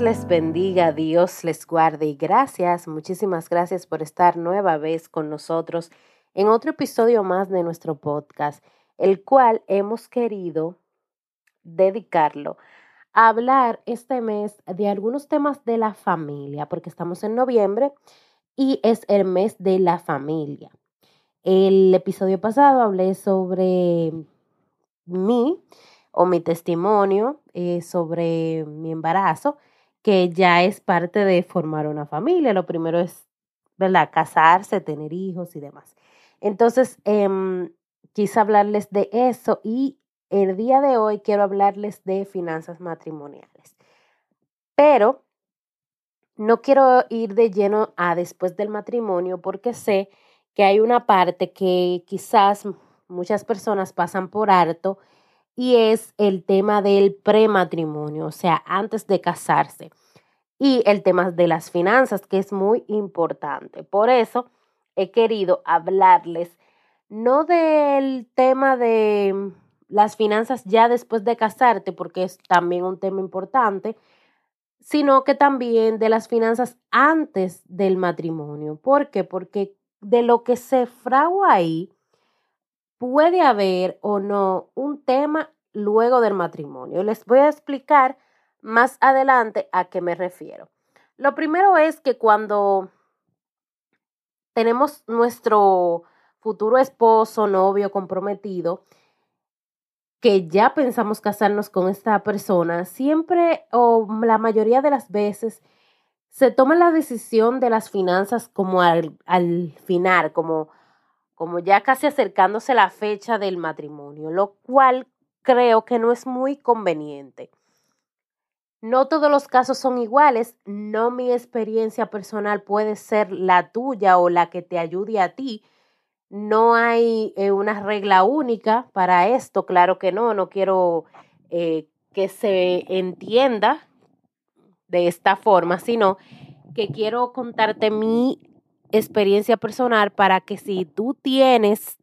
Les bendiga, Dios les guarde y gracias, muchísimas gracias por estar nueva vez con nosotros en otro episodio más de nuestro podcast, el cual hemos querido dedicarlo a hablar este mes de algunos temas de la familia, porque estamos en noviembre y es el mes de la familia. El episodio pasado hablé sobre mí o mi testimonio eh, sobre mi embarazo, que ya es parte de formar una familia. Lo primero es, ¿verdad? Casarse, tener hijos y demás. Entonces, eh, quise hablarles de eso y el día de hoy quiero hablarles de finanzas matrimoniales. Pero no quiero ir de lleno a después del matrimonio porque sé que hay una parte que quizás muchas personas pasan por alto y es el tema del prematrimonio, o sea, antes de casarse. Y el tema de las finanzas, que es muy importante. Por eso he querido hablarles no del tema de las finanzas ya después de casarte, porque es también un tema importante, sino que también de las finanzas antes del matrimonio. ¿Por qué? Porque de lo que se fragua ahí, puede haber o no un tema luego del matrimonio. Les voy a explicar más adelante a qué me refiero. Lo primero es que cuando tenemos nuestro futuro esposo, novio, comprometido, que ya pensamos casarnos con esta persona, siempre o la mayoría de las veces se toma la decisión de las finanzas como al, al final, como, como ya casi acercándose la fecha del matrimonio, lo cual creo que no es muy conveniente. No todos los casos son iguales, no mi experiencia personal puede ser la tuya o la que te ayude a ti, no hay eh, una regla única para esto, claro que no, no quiero eh, que se entienda de esta forma, sino que quiero contarte mi experiencia personal para que si tú tienes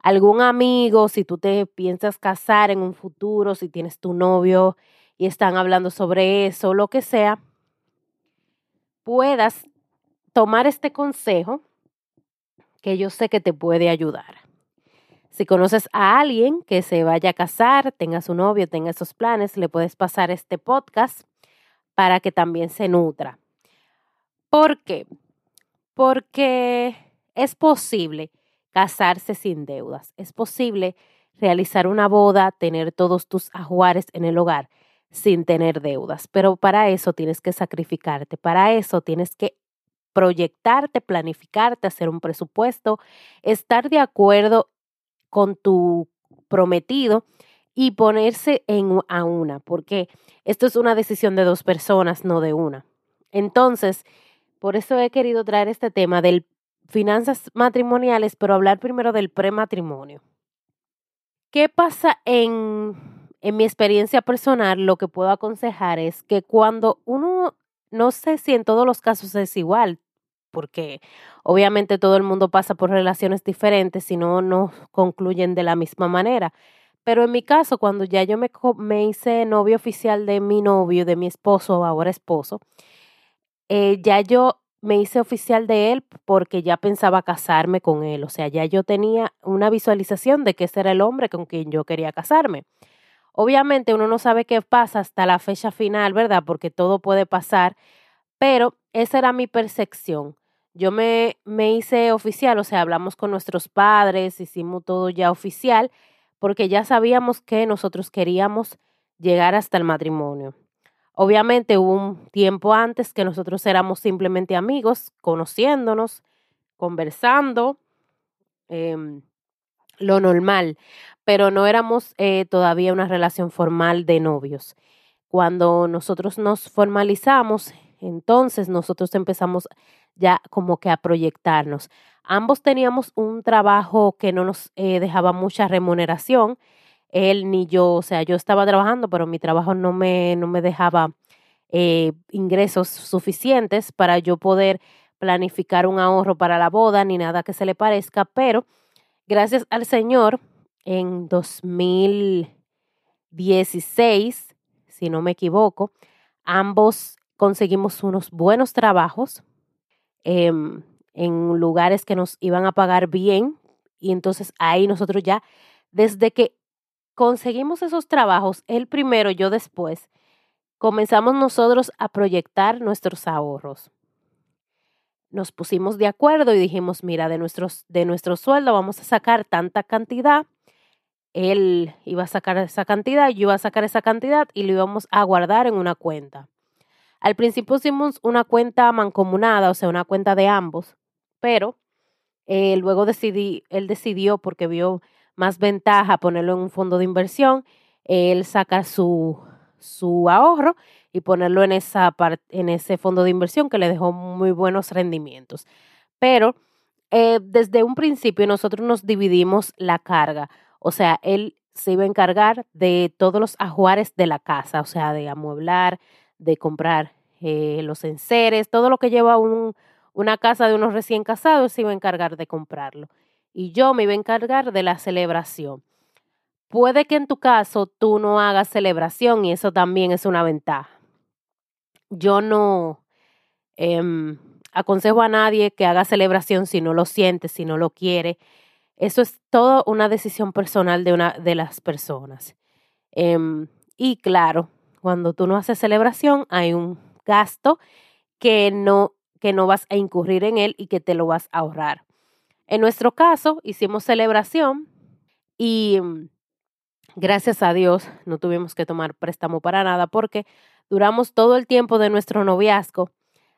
algún amigo, si tú te piensas casar en un futuro, si tienes tu novio y están hablando sobre eso, lo que sea, puedas tomar este consejo que yo sé que te puede ayudar. Si conoces a alguien que se vaya a casar, tenga su novio, tenga esos planes, le puedes pasar este podcast para que también se nutra. ¿Por qué? Porque es posible casarse sin deudas. Es posible realizar una boda, tener todos tus ajuares en el hogar sin tener deudas. Pero para eso tienes que sacrificarte, para eso tienes que proyectarte, planificarte, hacer un presupuesto, estar de acuerdo con tu prometido y ponerse en a una, porque esto es una decisión de dos personas, no de una. Entonces, por eso he querido traer este tema de finanzas matrimoniales, pero hablar primero del prematrimonio. ¿Qué pasa en, en mi experiencia personal? Lo que puedo aconsejar es que cuando uno, no sé si en todos los casos es igual, porque obviamente todo el mundo pasa por relaciones diferentes y no nos concluyen de la misma manera. Pero en mi caso, cuando ya yo me hice novio oficial de mi novio, de mi esposo, ahora esposo, eh, ya yo me hice oficial de él porque ya pensaba casarme con él. O sea, ya yo tenía una visualización de que ese era el hombre con quien yo quería casarme. Obviamente uno no sabe qué pasa hasta la fecha final, ¿verdad? Porque todo puede pasar, pero esa era mi percepción. Yo me, me hice oficial, o sea, hablamos con nuestros padres, hicimos todo ya oficial, porque ya sabíamos que nosotros queríamos llegar hasta el matrimonio. Obviamente hubo un tiempo antes que nosotros éramos simplemente amigos, conociéndonos, conversando, em, lo normal, pero no éramos eh, todavía una relación formal de novios. Cuando nosotros nos formalizamos, entonces nosotros empezamos ya como que a proyectarnos. Ambos teníamos un trabajo que no nos eh, dejaba mucha remuneración. Él ni yo, o sea, yo estaba trabajando, pero mi trabajo no me, no me dejaba eh, ingresos suficientes para yo poder planificar un ahorro para la boda ni nada que se le parezca, pero gracias al Señor, en 2016, si no me equivoco, ambos conseguimos unos buenos trabajos em, en lugares que nos iban a pagar bien y entonces ahí nosotros ya, desde que conseguimos esos trabajos, el primero, yo después, comenzamos nosotros a proyectar nuestros ahorros. Nos pusimos de acuerdo y dijimos, mira, de, nuestros, de nuestro sueldo vamos a sacar tanta cantidad. Él iba a sacar esa cantidad, yo iba a sacar esa cantidad y lo íbamos a guardar en una cuenta. Al principio hicimos una cuenta mancomunada, o sea, una cuenta de ambos, pero eh, luego decidí, él decidió, porque vio más ventaja ponerlo en un fondo de inversión, él saca su, su ahorro y ponerlo en, esa en ese fondo de inversión que le dejó muy buenos rendimientos. Pero eh, desde un principio nosotros nos dividimos la carga, o sea, él se iba a encargar de todos los ajuares de la casa, o sea, de amueblar, de comprar eh, los enseres, todo lo que lleva un, una casa de unos recién casados, se iba a encargar de comprarlo y yo me iba a encargar de la celebración. Puede que en tu caso tú no hagas celebración y eso también es una ventaja. Yo no em, aconsejo a nadie que haga celebración si no lo siente, si no lo quiere. Eso es todo una decisión personal de una de las personas. Em, y claro, cuando tú no haces celebración hay un gasto que no, que no vas a incurrir en él y que te lo vas a ahorrar. En nuestro caso, hicimos celebración y mm, gracias a Dios no tuvimos que tomar préstamo para nada porque duramos todo el tiempo de nuestro noviazgo,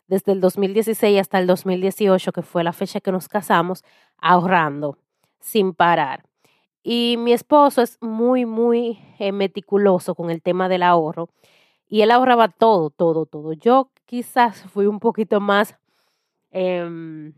desde el 2016 hasta el 2018, que fue la fecha que nos casamos, ahorrando sin parar. Y mi esposo es muy, muy eh, meticuloso con el tema del ahorro y él ahorraba todo, todo, todo. Yo quizás fui un poquito más... Em,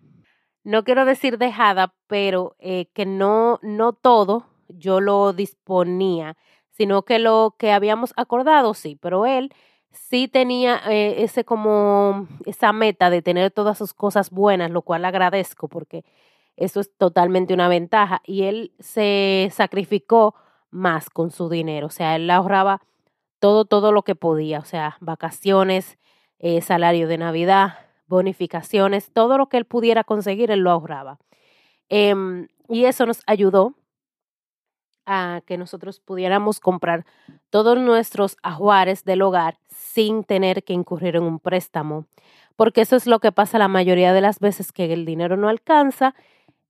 no quiero decir dejada, pero eh, que no, no todo yo lo disponía, sino que lo que habíamos acordado sí, pero él sí tenía eh, ese como esa meta de tener todas sus cosas buenas, lo cual agradezco porque eso es totalmente una ventaja y él se sacrificó más con su dinero, o sea, él ahorraba todo, todo lo que podía, o sea, vacaciones, eh, salario de Navidad, bonificaciones, todo lo que él pudiera conseguir, él lo ahorraba. Em, y eso nos ayudó a que nosotros pudiéramos comprar todos nuestros ajuares del hogar sin tener que incurrir en un préstamo, porque eso es lo que pasa la mayoría de las veces que el dinero no alcanza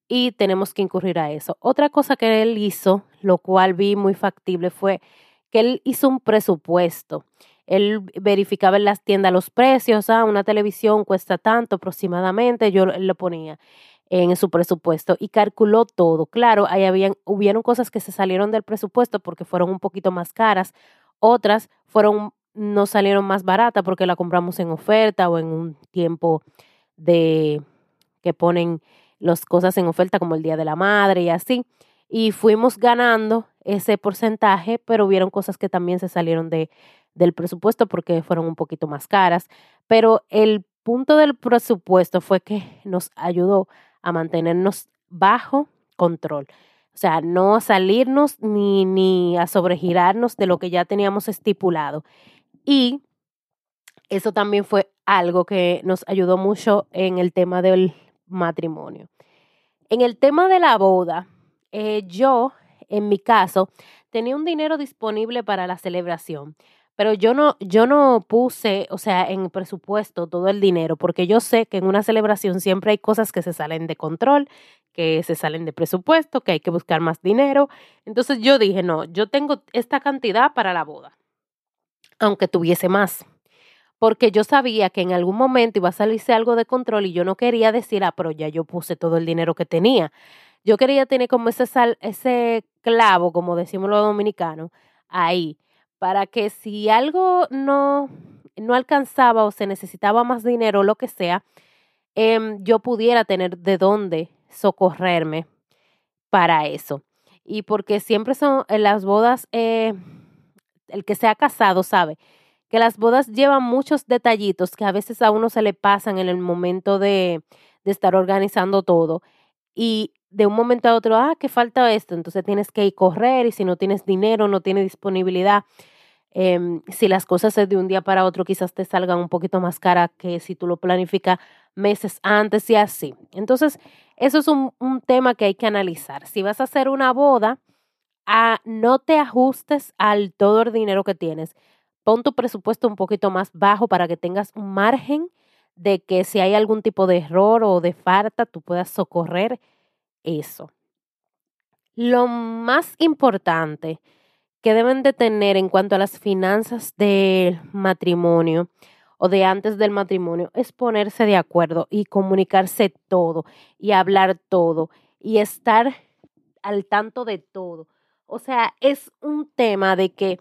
y tenemos que incurrir a eso. Otra cosa que él hizo, lo cual vi muy factible, fue que él hizo un presupuesto él verificaba en las tiendas los precios, ah, una televisión cuesta tanto aproximadamente, yo lo ponía en su presupuesto y calculó todo. Claro, ahí habían, hubieron cosas que se salieron del presupuesto porque fueron un poquito más caras, otras fueron, no salieron más baratas porque la compramos en oferta o en un tiempo de que ponen las cosas en oferta como el Día de la Madre y así. Y fuimos ganando ese porcentaje, pero hubieron cosas que también se salieron de, del presupuesto porque fueron un poquito más caras, pero el punto del presupuesto fue que nos ayudó a mantenernos bajo control. O sea, no salirnos ni, ni a sobregirarnos de lo que ya teníamos estipulado. Y eso también fue algo que nos ayudó mucho en el tema del matrimonio. En el tema de la boda, eh, yo, en mi caso, tenía un dinero disponible para la celebración, pero yo no, yo no puse, o sea, en presupuesto todo el dinero, porque yo sé que en una celebración siempre hay cosas que se salen de control, que se salen de presupuesto, que hay que buscar más dinero. Entonces yo dije, no, yo tengo esta cantidad para la boda, aunque tuviese más. Porque yo sabía que en algún momento iba a salirse algo de control y yo no quería decir, ah, pero ya yo puse todo el dinero que tenía. Yo quería tener como ese, sal, ese clavo, como decimos los dominicanos, ahí para que si algo no, no alcanzaba o se necesitaba más dinero o lo que sea, em, yo pudiera tener de dónde socorrerme para eso. Y porque siempre son en las bodas, eh, el que se ha casado sabe que las bodas llevan muchos detallitos que a veces a uno se le pasan en el momento de, de estar organizando todo. Y de un momento a otro, ah, que falta esto, entonces tienes que ir correr y si no tienes dinero, no tienes disponibilidad. Em, si las cosas de un día para otro, quizás te salgan un poquito más cara que si tú lo planificas meses antes y así. Entonces, eso es un, un tema que hay que analizar. Si vas a hacer una boda, ah, no te ajustes al todo el dinero que tienes pon tu presupuesto un poquito más bajo para que tengas un margen de que si hay algún tipo de error o de falta, tú puedas socorrer eso. Lo más importante que deben de tener en cuanto a las finanzas del matrimonio o de antes del matrimonio es ponerse de acuerdo y comunicarse todo y hablar todo y estar al tanto de todo. O sea, es un tema de que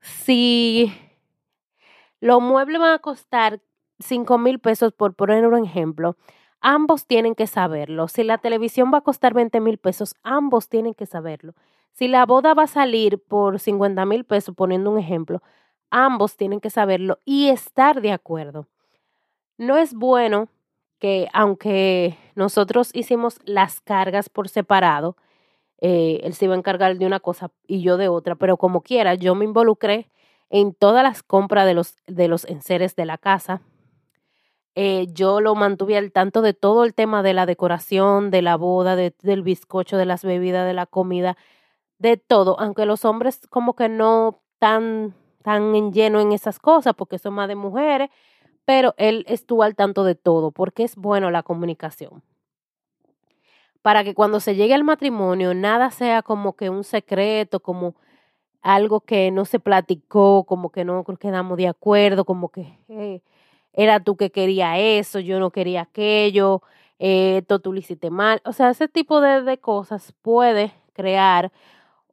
si los muebles van a costar 5 mil pesos, por poner un ejemplo, ambos tienen que saberlo. Si la televisión va a costar 20 mil pesos, ambos tienen que saberlo. Si la boda va a salir por 50 mil pesos, poniendo un ejemplo, ambos tienen que saberlo y estar de acuerdo. No es bueno que aunque nosotros hicimos las cargas por separado, eh, él se iba a encargar de una cosa y yo de otra, pero como quiera, yo me involucré en todas las compras de los, de los enseres de la casa. Eh, yo lo mantuve al tanto de todo el tema de la decoración, de la boda, del bizcocho, de las bebidas, de la comida, de todo, aunque los hombres como que no tan, tan en lleno en esas cosas, porque son más de mujeres, pero él estuvo al tanto de todo, porque es bueno la comunicación para que cuando se llegue al matrimonio nada sea como que un secreto, como algo que no se platicó, como que no quedamos de acuerdo, como que eh, era tú que quería eso, yo no quería aquello, eh, tú lo hiciste mal. O sea, ese tipo de, de cosas puede crear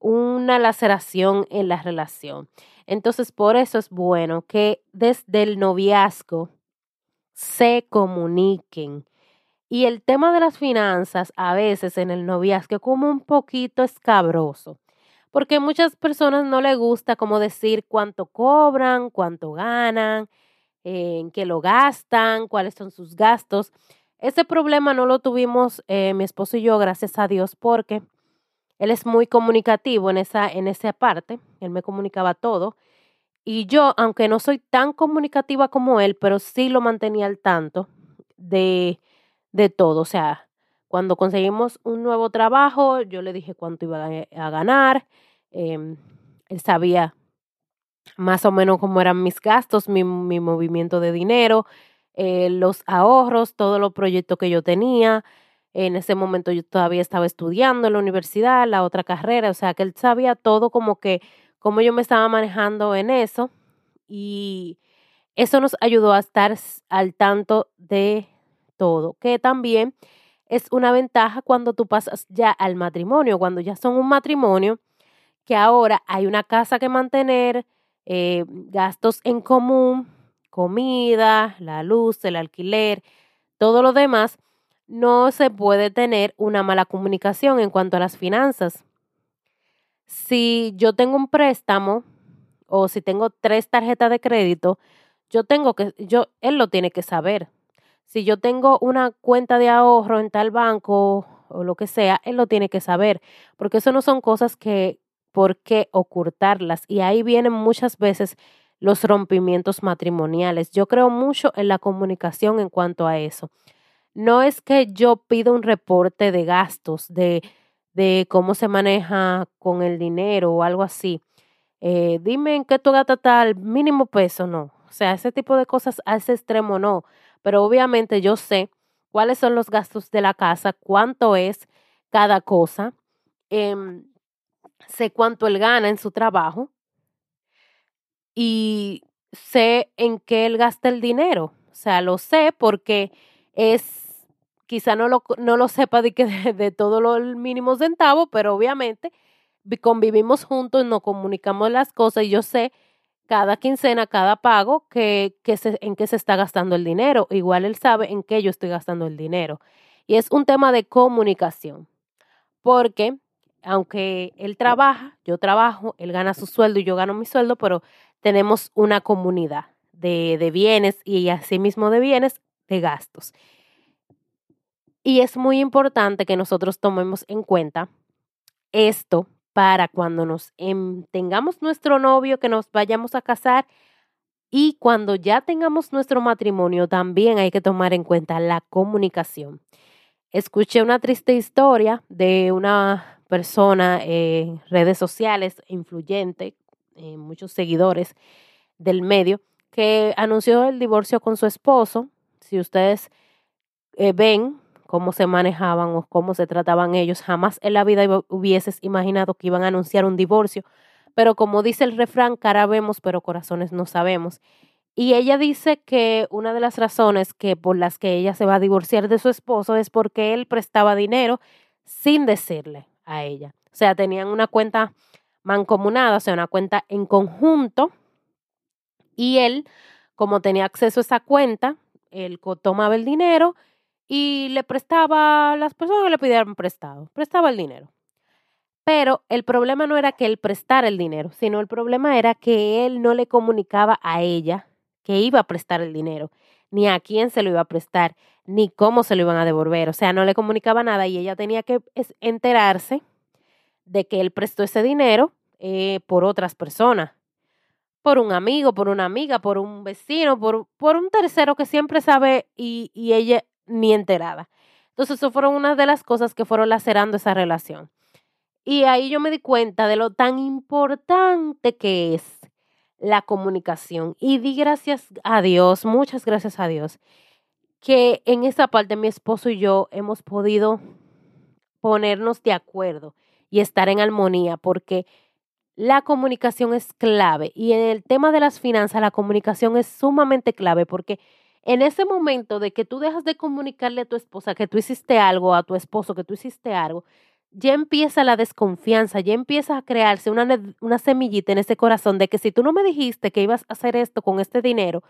una laceración en la relación. Entonces, por eso es bueno que desde el noviazgo se comuniquen y el tema de las finanzas a veces en el noviazgo como un poquito escabroso, porque muchas personas no les gusta como decir cuánto cobran, cuánto ganan, en qué lo gastan, cuáles son sus gastos. Ese problema no lo tuvimos eh, mi esposo y yo, gracias a Dios, porque él es muy comunicativo en esa, en parte, él me comunicaba todo. Y yo, aunque no soy tan comunicativa como él, pero sí lo mantenía al tanto de de todo. O sea, cuando conseguimos un nuevo trabajo, yo le dije cuánto iba a ganar. Em, él sabía más o menos cómo eran mis gastos, mi, mi movimiento de dinero, eh, los ahorros, todos los proyectos que yo tenía. En ese momento yo todavía estaba estudiando en la universidad, la otra carrera, o sea que él sabía todo como que cómo yo me estaba manejando en eso y eso nos ayudó a estar al tanto de todo, que también es una ventaja cuando tú pasas ya al matrimonio, cuando ya son un matrimonio, que ahora hay una casa que mantener, eh, gastos en común, comida, la luz, el alquiler, todo lo demás, no se puede tener una mala comunicación en cuanto a las finanzas. Si yo tengo un préstamo o si tengo tres tarjetas de crédito, yo tengo que, yo, él lo tiene que saber si yo tengo una cuenta de ahorro en tal banco o lo que sea, él lo tiene que saber, porque eso no son cosas que, ¿por qué ocultarlas? Y ahí vienen muchas veces los rompimientos matrimoniales. Yo creo mucho en la comunicación en cuanto a eso. No es que yo pida un reporte de gastos, de, de cómo se maneja con el dinero o algo así. Eh, dime en qué tú gastas tal mínimo peso, no. O sea, ese tipo de cosas a ese extremo no pero obviamente yo sé cuáles son los gastos de la casa, cuánto es cada cosa, em, sé cuánto él gana en su trabajo y sé en qué él gasta el dinero. O sea, lo sé porque es, quizá no lo, no lo sepa de, que de, de todo lo mínimo centavo, pero obviamente convivimos juntos, nos comunicamos las cosas y yo sé cada quincena, cada pago, que, que se, en qué se está gastando el dinero. Igual él sabe en qué yo estoy gastando el dinero. Y es un tema de comunicación. Porque aunque él trabaja, yo trabajo, él gana su sueldo y yo gano mi sueldo, pero tenemos una comunidad de, de bienes y asimismo de bienes de gastos. Y es muy importante que nosotros tomemos en cuenta esto para cuando nos em, tengamos nuestro novio, que nos vayamos a casar y cuando ya tengamos nuestro matrimonio, también hay que tomar en cuenta la comunicación. Escuché una triste historia de una persona en redes sociales, influyente, eh, muchos seguidores del medio, que anunció el divorcio con su esposo. Si ustedes eh, ven cómo se manejaban o cómo se trataban ellos. Jamás en la vida hubieses imaginado que iban a anunciar un divorcio. Pero como dice el refrán, cara vemos, pero corazones no sabemos. Y ella dice que una de las razones que por las que ella se va a divorciar de su esposo es porque él prestaba dinero sin decirle a ella. O sea, tenían una cuenta mancomunada, o sea, una cuenta en conjunto. Y él, como tenía acceso a esa cuenta, él tomaba el dinero y le prestaba las personas que le pidieran prestado, prestaba el dinero. Pero el problema no era que él prestara el dinero, sino el problema era que él no le comunicaba a ella que iba a prestar el dinero, ni a quién se lo iba a prestar, ni cómo se lo iban a devolver. O sea, no le comunicaba nada y ella tenía que enterarse de que él prestó ese dinero eh, por otras personas, por un amigo, por una amiga, por un vecino, por, por un tercero que siempre sabe y, y ella ni enterada. Entonces, eso fueron una de las cosas que fueron lacerando esa relación. Y ahí yo me di cuenta de lo tan importante que es la comunicación. Y di gracias a Dios, muchas gracias a Dios, que en esa parte mi esposo y yo hemos podido ponernos de acuerdo y estar en armonía, porque la comunicación es clave. Y en el tema de las finanzas, la comunicación es sumamente clave, porque en ese momento de que tú dejas de comunicarle a tu esposa que tú hiciste algo, a tu esposo que tú hiciste algo, ya empieza la desconfianza, ya empieza a crearse una, semillita en ese corazón de que si tú no me dijiste que ibas a hacer esto con este dinero,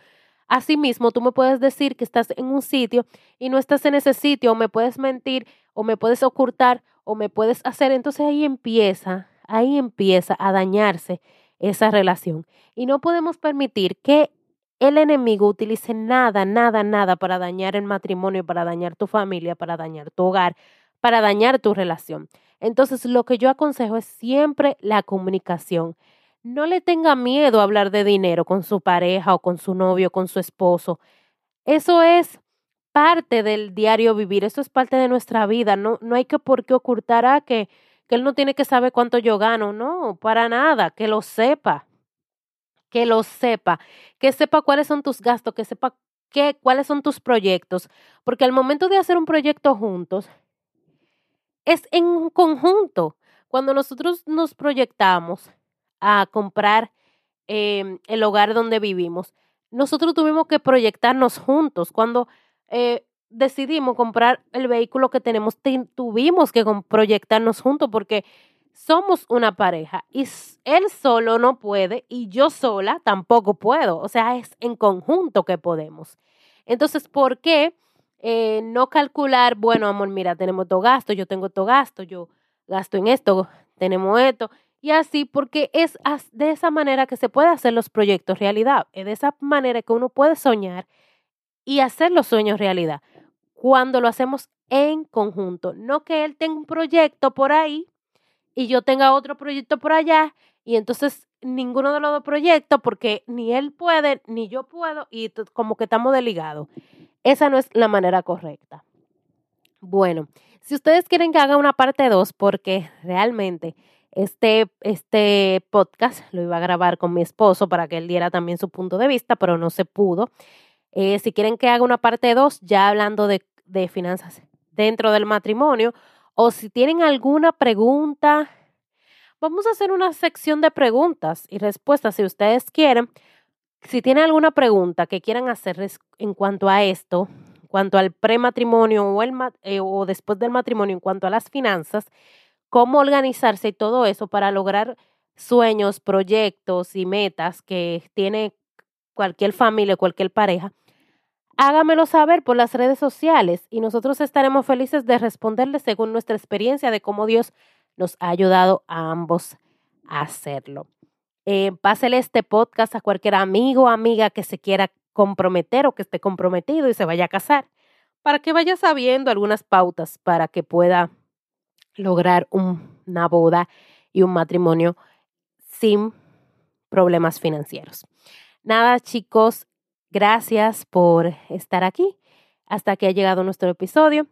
Asimismo, tú me puedes decir que estás en un sitio y no estás en ese sitio, o me puedes mentir, o me puedes ocultar, o me puedes hacer. Entonces ahí empieza, ahí empieza a dañarse esa relación. Y no podemos permitir que el enemigo utilice nada, nada, nada para dañar el matrimonio, para dañar tu familia, para dañar tu hogar, para dañar tu relación. Entonces, lo que yo aconsejo es siempre la comunicación. No le tenga miedo a hablar de dinero con su pareja o con su novio, con su esposo. Eso es parte del diario vivir, eso es parte de nuestra vida. No, no hay que por qué ocultar a que, que él no tiene que saber cuánto yo gano. No, para nada, que lo sepa que lo sepa, que sepa cuáles son tus gastos, que sepa qué, cuáles son tus proyectos, porque al momento de hacer un proyecto juntos, es en conjunto. Cuando nosotros nos proyectamos a comprar em, el hogar donde vivimos, nosotros tuvimos que proyectarnos juntos. Cuando eh, decidimos comprar el vehículo que tenemos, tuvimos que proyectarnos juntos porque somos una pareja y él solo no puede y yo sola tampoco puedo. O sea, es en conjunto que podemos. Entonces, ¿por qué eh, no calcular, bueno, amor, mira, tenemos todo gasto, yo tengo todo gasto, yo gasto en esto, tenemos esto, y así, porque es de esa manera que se puede hacer los proyectos realidad, es de esa manera que uno puede soñar y hacer los sueños realidad, cuando lo hacemos en conjunto, no que él tenga un proyecto por ahí y yo tenga otro proyecto por allá y entonces ninguno de los dos proyectos porque ni él puede ni yo puedo y como que estamos desligados. Esa no es la manera correcta. Bueno, si ustedes quieren que haga una parte 2 porque realmente este, este podcast lo iba a grabar con mi esposo para que él diera también su punto de vista, pero no se pudo. Eh, si quieren que haga una parte 2, ya hablando de, de finanzas dentro del matrimonio, o si tienen alguna pregunta, vamos a hacer una sección de preguntas y respuestas si ustedes quieren. Si tienen alguna pregunta que quieran hacerles en cuanto a esto, en cuanto al prematrimonio o, el, eh, o después del matrimonio, en cuanto a las finanzas, cómo organizarse y todo eso para lograr sueños, proyectos y metas que tiene cualquier familia, cualquier pareja, hágamelo saber por las redes sociales y nosotros estaremos felices de responderles según nuestra experiencia de cómo Dios nos ha ayudado a ambos a hacerlo. Eh, pásele este podcast a cualquier amigo o amiga que se quiera comprometer o que esté comprometido y se vaya a casar, para que vaya sabiendo algunas pautas para que pueda lograr una boda y un matrimonio sin problemas financieros. Nada, chicos, gracias por estar aquí. Hasta que ha llegado nuestro episodio.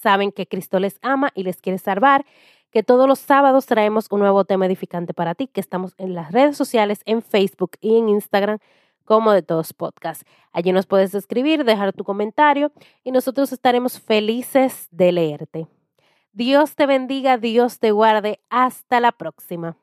Saben que Cristo les ama y les quiere salvar que todos los sábados traemos un nuevo tema edificante para ti, que estamos en las redes sociales, en Facebook y en Instagram como de todos podcasts. Allí nos puedes escribir, dejar tu comentario y nosotros estaremos felices de leerte. Dios te bendiga, Dios te guarde. Hasta la próxima.